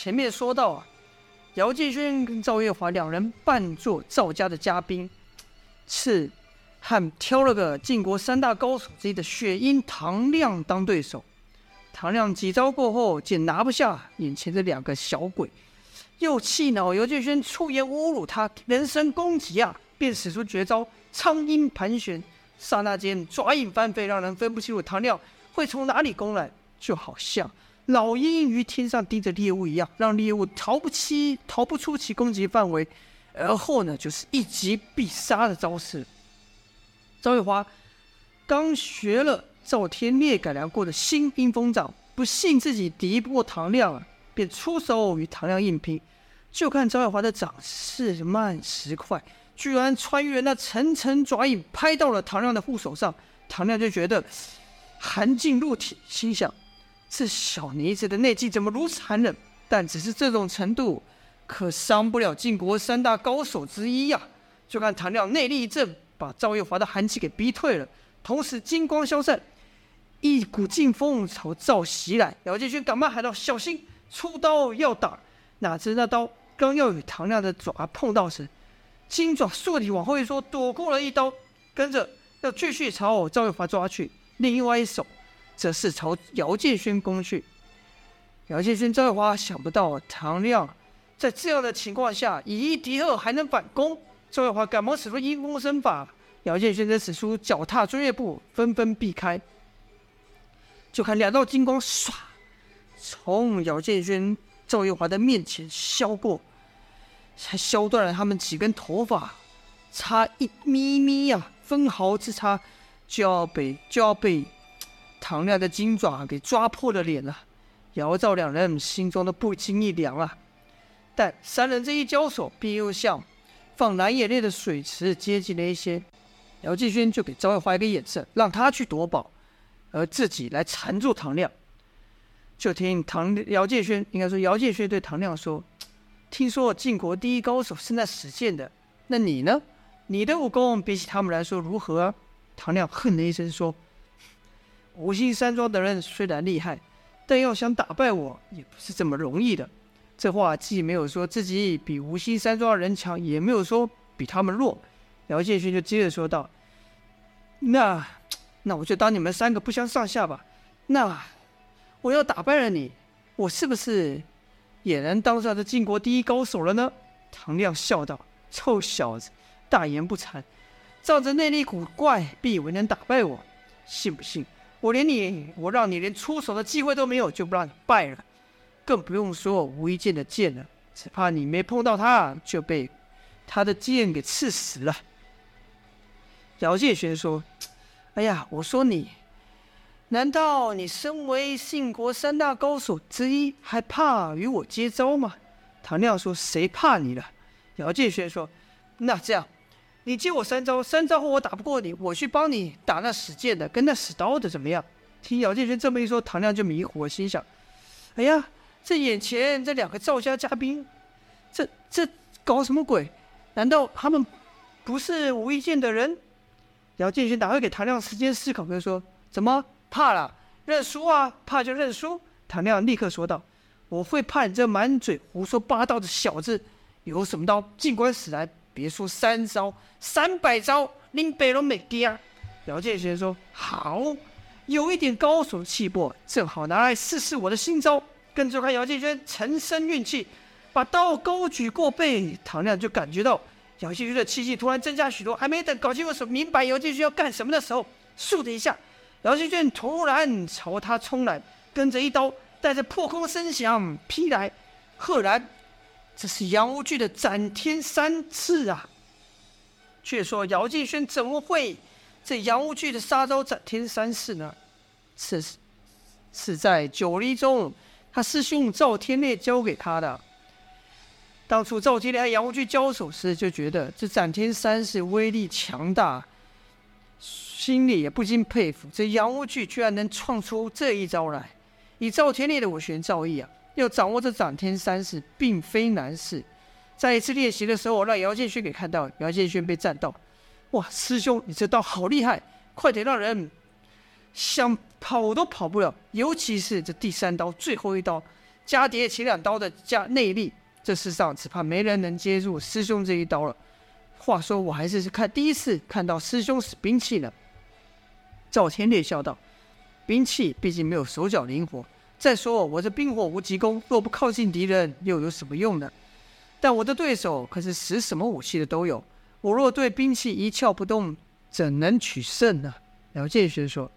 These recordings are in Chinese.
前面说到啊，姚建轩跟赵月华两人扮作赵家的家兵，是和挑了个晋国三大高手之一的血鹰唐亮当对手。唐亮几招过后，竟拿不下眼前这两个小鬼，又气恼姚建轩出言侮辱他，人身攻击啊，便使出绝招苍鹰盘旋，刹那间爪影翻飞，让人分不清楚唐亮会从哪里攻来，就好像老鹰于天上盯着猎物一样，让猎物逃不其逃不出其攻击范围，而后呢，就是一击必杀的招式。赵月华刚学了。赵天烈改良过的新阴风掌，不信自己敌不过唐亮啊，便出手与唐亮硬拼。就看赵月华的掌势慢时快，居然穿越那层层爪影，拍到了唐亮的护手上。唐亮就觉得寒劲入体，心想：这小妮子的内劲怎么如此寒冷？但只是这种程度，可伤不了晋国三大高手之一呀、就看唐亮内力一震，把赵月华的寒气给逼退了，同时金光消散。一股劲风朝赵袭来，姚建勋赶忙喊道：“小心，出刀要打！”哪知那刀刚要与唐亮的爪碰到时，金爪竖体往后一缩，躲过了一刀，跟着要继续朝赵月华抓去。另外一手则是朝姚建勋攻去。姚建勋、赵月华想不到唐亮在这样的情况下以一敌二还能反攻，赵月华赶忙使出阴风身法，姚建勋则使出脚踏追月步，纷纷避开。就看两道金光唰，从姚建勋、赵月华的面前削过，才削断了他们几根头发，差一咪咪呀、分毫之差，就要被就要被唐亮的金爪给抓破了脸了。姚赵两人心中的不禁一凉啊。但三人这一交手，便又像放蓝眼泪的水池接近了一些。姚建轩就给赵月华一个眼色，让他去夺宝。而自己来缠住唐亮，就听唐姚建轩，应该说姚建轩对唐亮说：“听说晋国第一高手是那史建的，那你呢？你的武功比起他们来说如何？”唐亮哼了一声说：“无心山庄的人虽然厉害，但要想打败我也不是这么容易的。”这话既没有说自己比无心山庄的人强，也没有说比他们弱。姚建勋就接着说道：“那……”那我就当你们三个不相上下吧。那我要打败了你，我是不是也能当上这晋国第一高手了呢？唐亮笑道：“臭小子，大言不惭，仗着内力古怪，必以为能打败我？信不信我连你，我让你连出手的机会都没有，就不让你败了？更不用说无一剑的剑了，只怕你没碰到他，就被他的剑给刺死了。”姚建轩说。哎呀，我说你，难道你身为信国三大高手之一，还怕与我接招吗？唐亮说：“谁怕你了？”姚建轩说：“那这样，你借我三招，三招后我打不过你，我去帮你打那使剑的跟那使刀的，怎么样？”听姚建轩这么一说，唐亮就迷糊，心想：“哎呀，这眼前这两个赵家嘉宾，这这搞什么鬼？难道他们不是无一剑的人？”姚建勋哪会给唐亮时间思考？就说：“怎么怕了？认输啊！怕就认输。”唐亮立刻说道：“我会怕你这满嘴胡说八道的小子？有什么刀，尽管使来！别说三招，三百招，林北龙没第二。”姚建勋说：“好，有一点高手气魄，正好拿来试试我的新招。”跟着看姚建勋沉身运气，把刀高举过背，唐亮就感觉到。姚建勋的气息突然增加许多，还没等搞清楚什明白姚建勋要干什么的时候，咻的一下，姚建勋突然朝他冲来，跟着一刀带着破空声响劈来，赫然这是杨无惧的斩天三式啊！却说姚建勋怎么会这杨无惧的杀招斩天三式呢？是是在九黎中，他师兄赵天烈教给他的。当初赵天烈和杨无惧交手时，就觉得这斩天三式威力强大，心里也不禁佩服这杨无惧居然能创出这一招来。以赵天烈的武学造诣啊，要掌握这斩天三式并非难事。在一次练习的时候，我让姚建勋给看到，姚建勋被赞到：“哇，师兄，你这刀好厉害，快点让人想跑都跑不了。尤其是这第三刀，最后一刀。”加叠前两刀的加内力，这世上只怕没人能接住师兄这一刀了。话说，我还是是看第一次看到师兄使兵器呢。赵天烈笑道：“兵器毕竟没有手脚灵活。再说我这冰火无极功，若不靠近敌人，又有什么用呢？但我的对手可是使什么武器的都有，我若对兵器一窍不通，怎能取胜呢？”姚建学说：“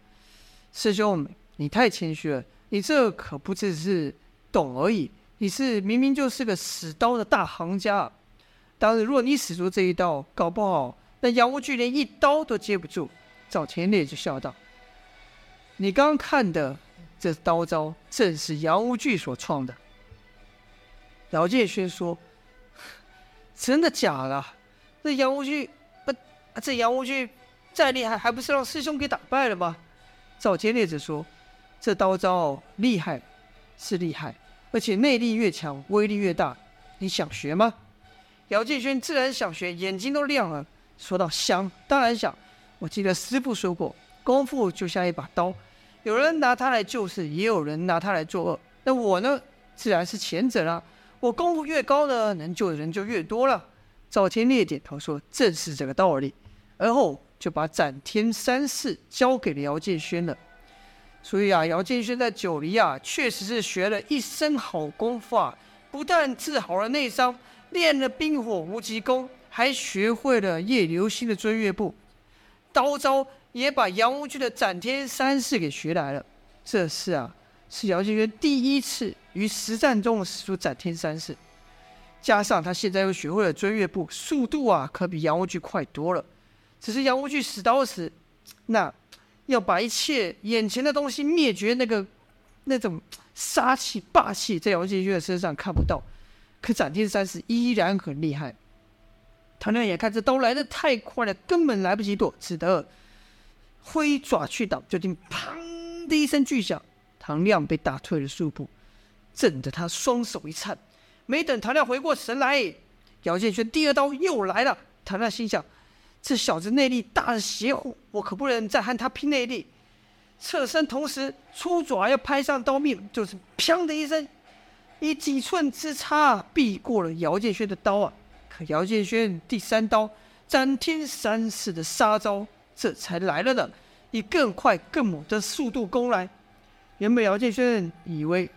师兄，你太谦虚了。你这可不只是懂而已，你是明明就是个使刀的大行家。当日若你使出这一刀，搞不好那杨无惧连一刀都接不住。”赵天烈就笑道：“你刚看的这刀招，正是杨无惧所创的。”姚建轩说：“真的假的？这杨无惧，不，这杨无惧。”再厉害，还不是让师兄给打败了吗？赵天烈则说：“这刀招厉害，是厉害，而且内力越强，威力越大。你想学吗？”姚建轩自然想学，眼睛都亮了，说道：“想，当然想。我记得师傅说过，功夫就像一把刀，有人拿它来救世，也有人拿它来作恶。那我呢，自然是前者了。我功夫越高呢，能救的人就越多了。”赵天烈点头说：“正是这个道理。”而后。就把斩天三式交给了姚建轩了，所以啊，姚建轩在九黎啊，确实是学了一身好功夫啊，不但治好了内伤，练了冰火无极功，还学会了叶流星的追月步，刀招也把杨无惧的斩天三式给学来了。这是啊，是姚建轩第一次于实战中使出斩天三式，加上他现在又学会了追月步，速度啊，可比杨无惧快多了。只是杨无惧使刀时，那要把一切眼前的东西灭绝，那个那种杀气霸气，在姚建轩的身上看不到。可斩天三式依然很厉害。唐亮眼看这刀来的太快了，根本来不及躲，只得挥爪去挡。就听“砰”的一声巨响，唐亮被打退了数步，震得他双手一颤。没等唐亮回过神来，姚建轩第二刀又来了。唐亮心想。这小子内力大的邪乎，我可不能再和他拼内力。侧身同时出爪要拍上刀面，就是“砰”的一声，以几寸之差避过了姚建轩的刀啊！可姚建轩第三刀斩天三式的杀招这才来了呢，以更快更猛的速度攻来。原本姚建轩以为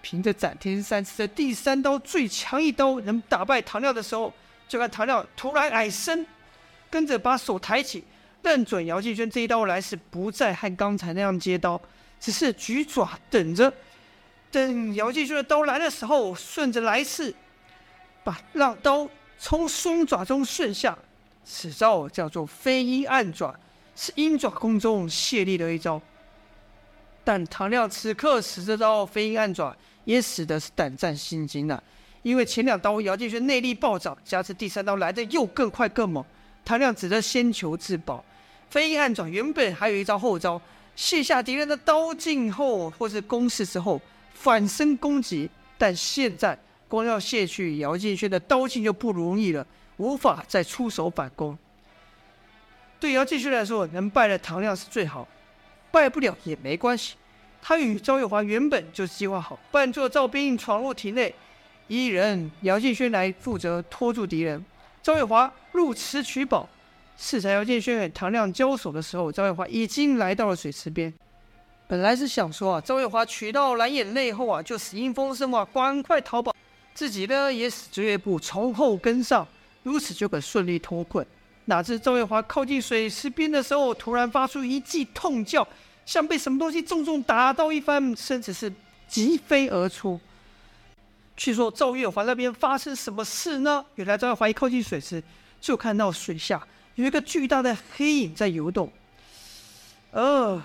凭着斩天三式的第三刀最强一刀能打败唐亮的时候，就看唐亮突然矮身。跟着把手抬起，认准姚建轩这一刀来时，不再和刚才那样接刀，只是举爪等着。等姚建轩的刀来的时候，顺着来势，把让刀从双爪中顺下。此招叫做飞鹰暗爪，是鹰爪功中泄力的一招。但唐亮此刻使这招飞鹰暗爪，也使得是胆战心惊呐，因为前两刀姚建轩内力暴涨，加之第三刀来的又更快更猛。唐亮只得先求自保，飞鹰暗爪原本还有一招后招，卸下敌人的刀劲后，或是攻势之后反身攻击。但现在光要卸去姚建轩的刀劲就不容易了，无法再出手反攻。对姚建轩来说，能败了唐亮是最好，败不了也没关系。他与赵月华原本就是计划好，扮作赵兵闯入体内，一人姚建轩来负责拖住敌人。赵月华入池取宝，适才姚建轩与唐亮交手的时候，赵月华已经来到了水池边。本来是想说啊，赵月华取到蓝眼泪后啊，就死阴风声啊，赶快逃跑，自己呢也使追月步从后跟上，如此就可顺利脱困。哪知赵月华靠近水池边的时候，突然发出一记痛叫，像被什么东西重重打到一番，身子是疾飞而出。据说赵月华那边发生什么事呢？原来赵月华一靠近水池，就看到水下有一个巨大的黑影在游动。呃，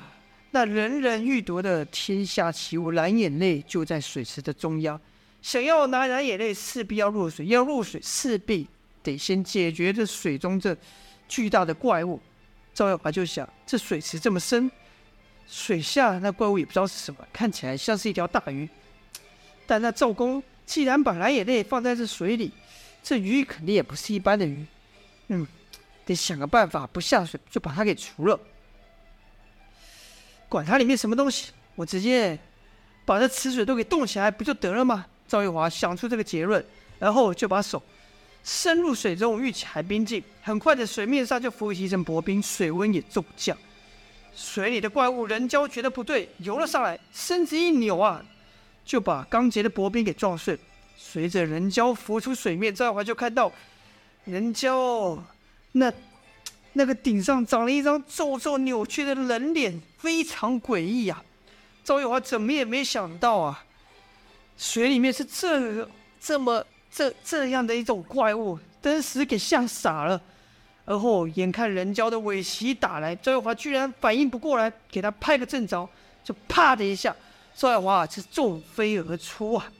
那人人欲夺的天下奇物蓝眼泪就在水池的中央。想要拿蓝眼泪，势必要入水，要入水势必得先解决这水中这巨大的怪物。赵月华就想，这水池这么深，水下那怪物也不知道是什么，看起来像是一条大鱼，但那赵公。既然把蓝眼泪放在这水里，这鱼肯定也不是一般的鱼。嗯，得想个办法，不下水就把它给除了。管它里面什么东西，我直接把这池水都给冻起来，不就得了吗？赵月华想出这个结论，然后就把手深入水中，遇起海冰镜，很快的水面上就浮起一层薄冰，水温也骤降。水里的怪物人蛟觉得不对，游了上来，身子一扭啊，就把刚结的薄冰给撞碎。随着人蛟浮出水面，赵月华就看到人蛟那那个顶上长了一张皱皱扭曲的人脸，非常诡异呀。赵月华怎么也没想到啊，水里面是这这么这这样的一种怪物，当时给吓傻了。而后眼看人蛟的尾鳍打来，赵月华居然反应不过来，给他拍个正着，就啪的一下，赵月华是纵飞而出啊。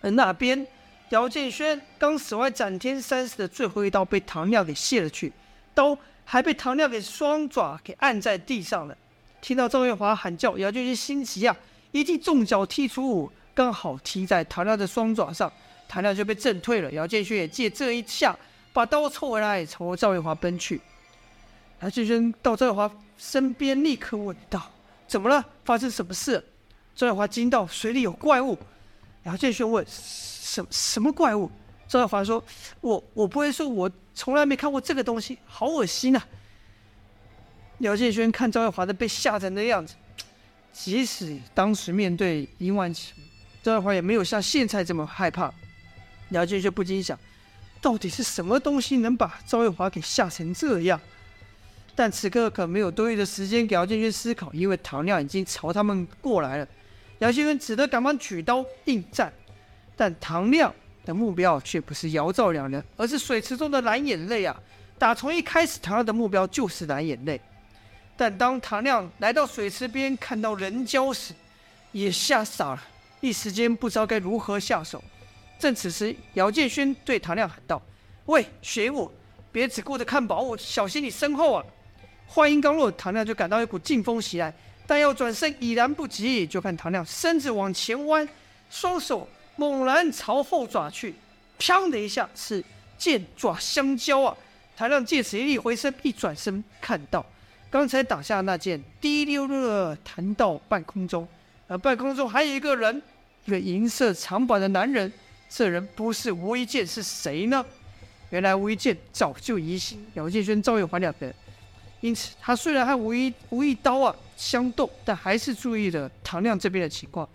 而那边，姚建轩刚死完斩天三式的最后一刀被唐亮给卸了去，刀还被唐亮给双爪给按在地上了。听到赵月华喊叫，姚建轩心急啊，一记重脚踢出，刚好踢在唐亮的双爪上，唐亮就被震退了。姚建轩也借这一下把刀抽回来，朝赵月华奔去。姚建轩到赵月华身边，立刻问道：“怎么了？发生什么事？”赵月华惊道：“水里有怪物。”姚建勋问：“什什么怪物？”赵月华说：“我我不会说，我从来没看过这个东西，好恶心啊！”姚建勋看赵月华的被吓成的样子，即使当时面对殷万青，赵月华也没有像现在这么害怕。姚建勋不禁想：到底是什么东西能把赵月华给吓成这样？但此刻可没有多余的时间给姚建勋思考，因为唐亮已经朝他们过来了。姚建勋只得赶忙举刀应战，但唐亮的目标却不是姚赵两人，而是水池中的蓝眼泪啊！打从一开始，唐亮的目标就是蓝眼泪。但当唐亮来到水池边，看到人蛟时，也吓傻了，一时间不知道该如何下手。正此时，姚建勋对唐亮喊道：“喂，学武，别只顾着看宝物，小心你身后啊！”话音刚落，唐亮就感到一股劲风袭来。但要转身已然不及，就看唐亮身子往前弯，双手猛然朝后抓去，砰的一下是剑爪相交啊！唐亮借此一力回身，一转身看到刚才挡下那剑滴溜溜的弹到半空中，而半空中还有一个人，一个银色长板的男人。这人不是吴一剑是谁呢？原来吴一剑早就疑心姚建轩、赵月华两人。因此，他虽然和吴一吴一刀啊相斗，但还是注意了唐亮这边的情况。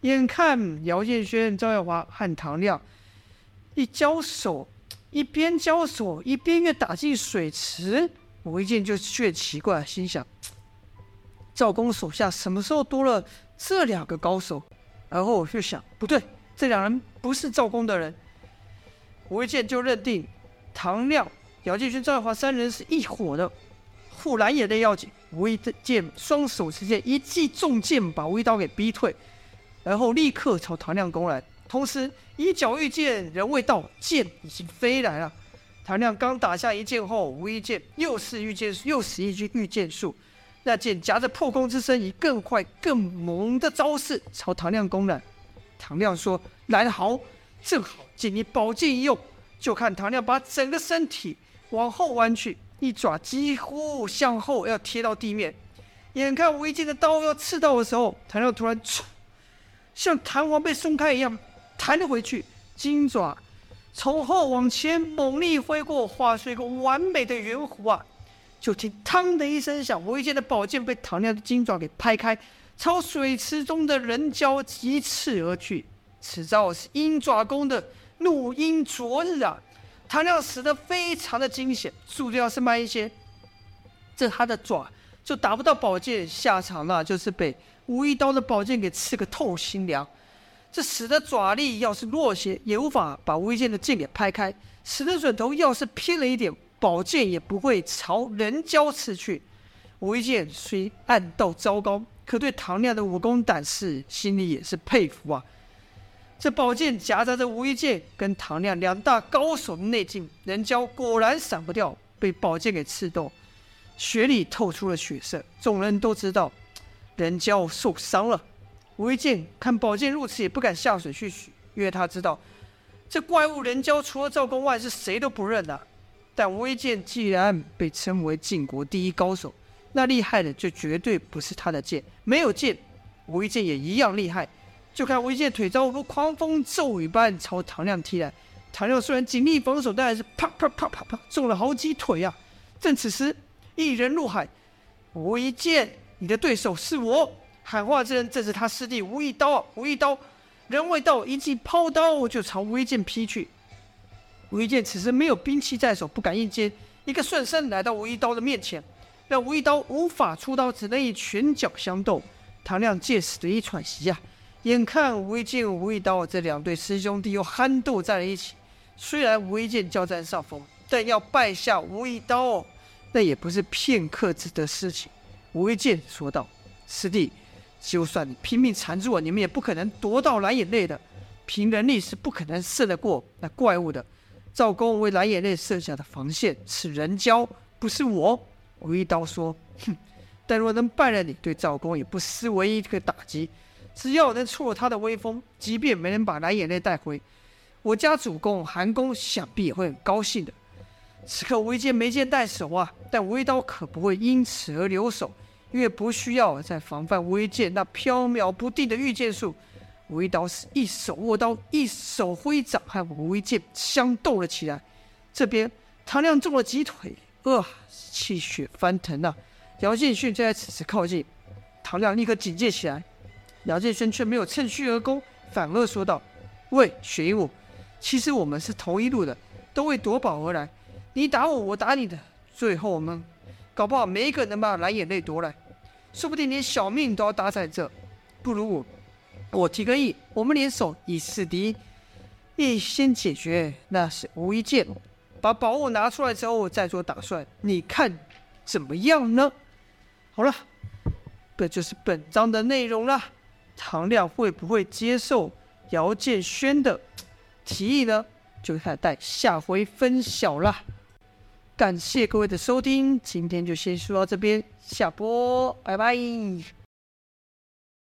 眼看姚建轩、赵月华和唐亮一交手，一边交手一边又打进水池，吴一剑就觉得奇怪，心想：赵公手下什么时候多了这两个高手？然后我就想，不对，这两人不是赵公的人。吴一剑就认定唐亮、姚建军、赵月华三人是一伙的。护栏也得要紧，吴一剑双手持剑，一记重剑把吴一刀给逼退，然后立刻朝唐亮攻来。同时一脚御剑，人未到，剑已经飞来了。唐亮刚打下一剑后，吴一剑又是御剑，又是一句御剑术，那剑夹着破空之声，以更快更猛的招式朝唐亮攻来。唐亮说：“来得好，正好借你宝剑一用。”就看唐亮把整个身体往后弯去。一爪几乎向后要贴到地面，眼看吴一剑的刀要刺到的时候，唐亮突然，像弹簧被松开一样弹了回去，金爪从后往前猛力挥过，画出一个完美的圆弧啊！就听“嘡”的一声响，吴一剑的宝剑被唐亮的金爪给拍开，朝水池中的人蛟疾刺而去。此招是鹰爪功的怒鹰啄日啊！唐亮死得非常的惊险，速度要是慢一些，这他的爪就打不到宝剑，下场那就是被吴一刀的宝剑给刺个透心凉。这使得爪力要是弱些，也无法把吴一剑的剑给拍开；使得准头要是偏了一点，宝剑也不会朝人蛟刺去。吴一剑虽暗道糟糕，可对唐亮的武功胆识，心里也是佩服啊。这宝剑夹杂着吴一剑跟唐亮两大高手的内劲，人蛟果然闪不掉，被宝剑给刺到，血里透出了血色。众人都知道人蛟受伤了。吴一剑看宝剑如此，也不敢下水去取，因为他知道这怪物人蛟除了赵公外是谁都不认的。但吴一剑既然被称为晋国第一高手，那厉害的就绝对不是他的剑，没有剑吴一剑也一样厉害。就看吴一剑腿招如狂风骤雨般朝唐亮踢来，唐亮虽然尽力防守，但还是啪啪啪啪啪中了好几腿啊！正此时，一人入海，吴一剑，你的对手是我。喊话之人正是他师弟吴一刀啊！吴一刀人未到，一记抛刀就朝吴一剑劈去。吴一剑此时没有兵器在手，不敢应接，一个顺身来到吴一刀的面前，让吴一刀无法出刀，只能以拳脚相斗。唐亮借此得以喘息啊！眼看吴一剑、吴一刀这两对师兄弟又酣斗在了一起，虽然吴一剑交战上风，但要败下吴一刀，那也不是片刻之的事情。吴一剑说道：“师弟。”就算你拼命缠住我，你们也不可能夺到蓝眼泪的。凭人力是不可能胜得过那怪物的。赵公为蓝眼泪设下的防线是人教，不是我。吴一刀说：“哼，但若能败了你，对赵公也不失为一个打击。只要能挫他的威风，即便没能把蓝眼泪带回，我家主公韩公想必也会很高兴的。此刻吴一剑没剑在手啊，但吴一刀可不会因此而留手。”因为不需要再防范吴一剑那飘渺不定的御剑术，吴一刀是一手握刀，一手挥掌，和吴一剑相斗了起来。这边唐亮中了几腿，呃，气血翻腾啊！姚建勋就在此时靠近，唐亮立刻警戒起来。姚建勋却没有趁虚而攻，反而说道：“喂，雪鹦鹉，其实我们是同一路的，都为夺宝而来。你打我，我打你的，最后我们……”搞不好没一个能把蓝眼泪夺来，说不定连小命都要搭在这。不如我，我提个议，我们联手以示敌，一先解决那是无一剑，把宝物拿出来之后再做打算，你看怎么样呢？好了，这就是本章的内容了。唐亮会不会接受姚建轩的提议呢？就看待下回分晓了。感谢各位的收听，今天就先说到这边，下播，拜拜。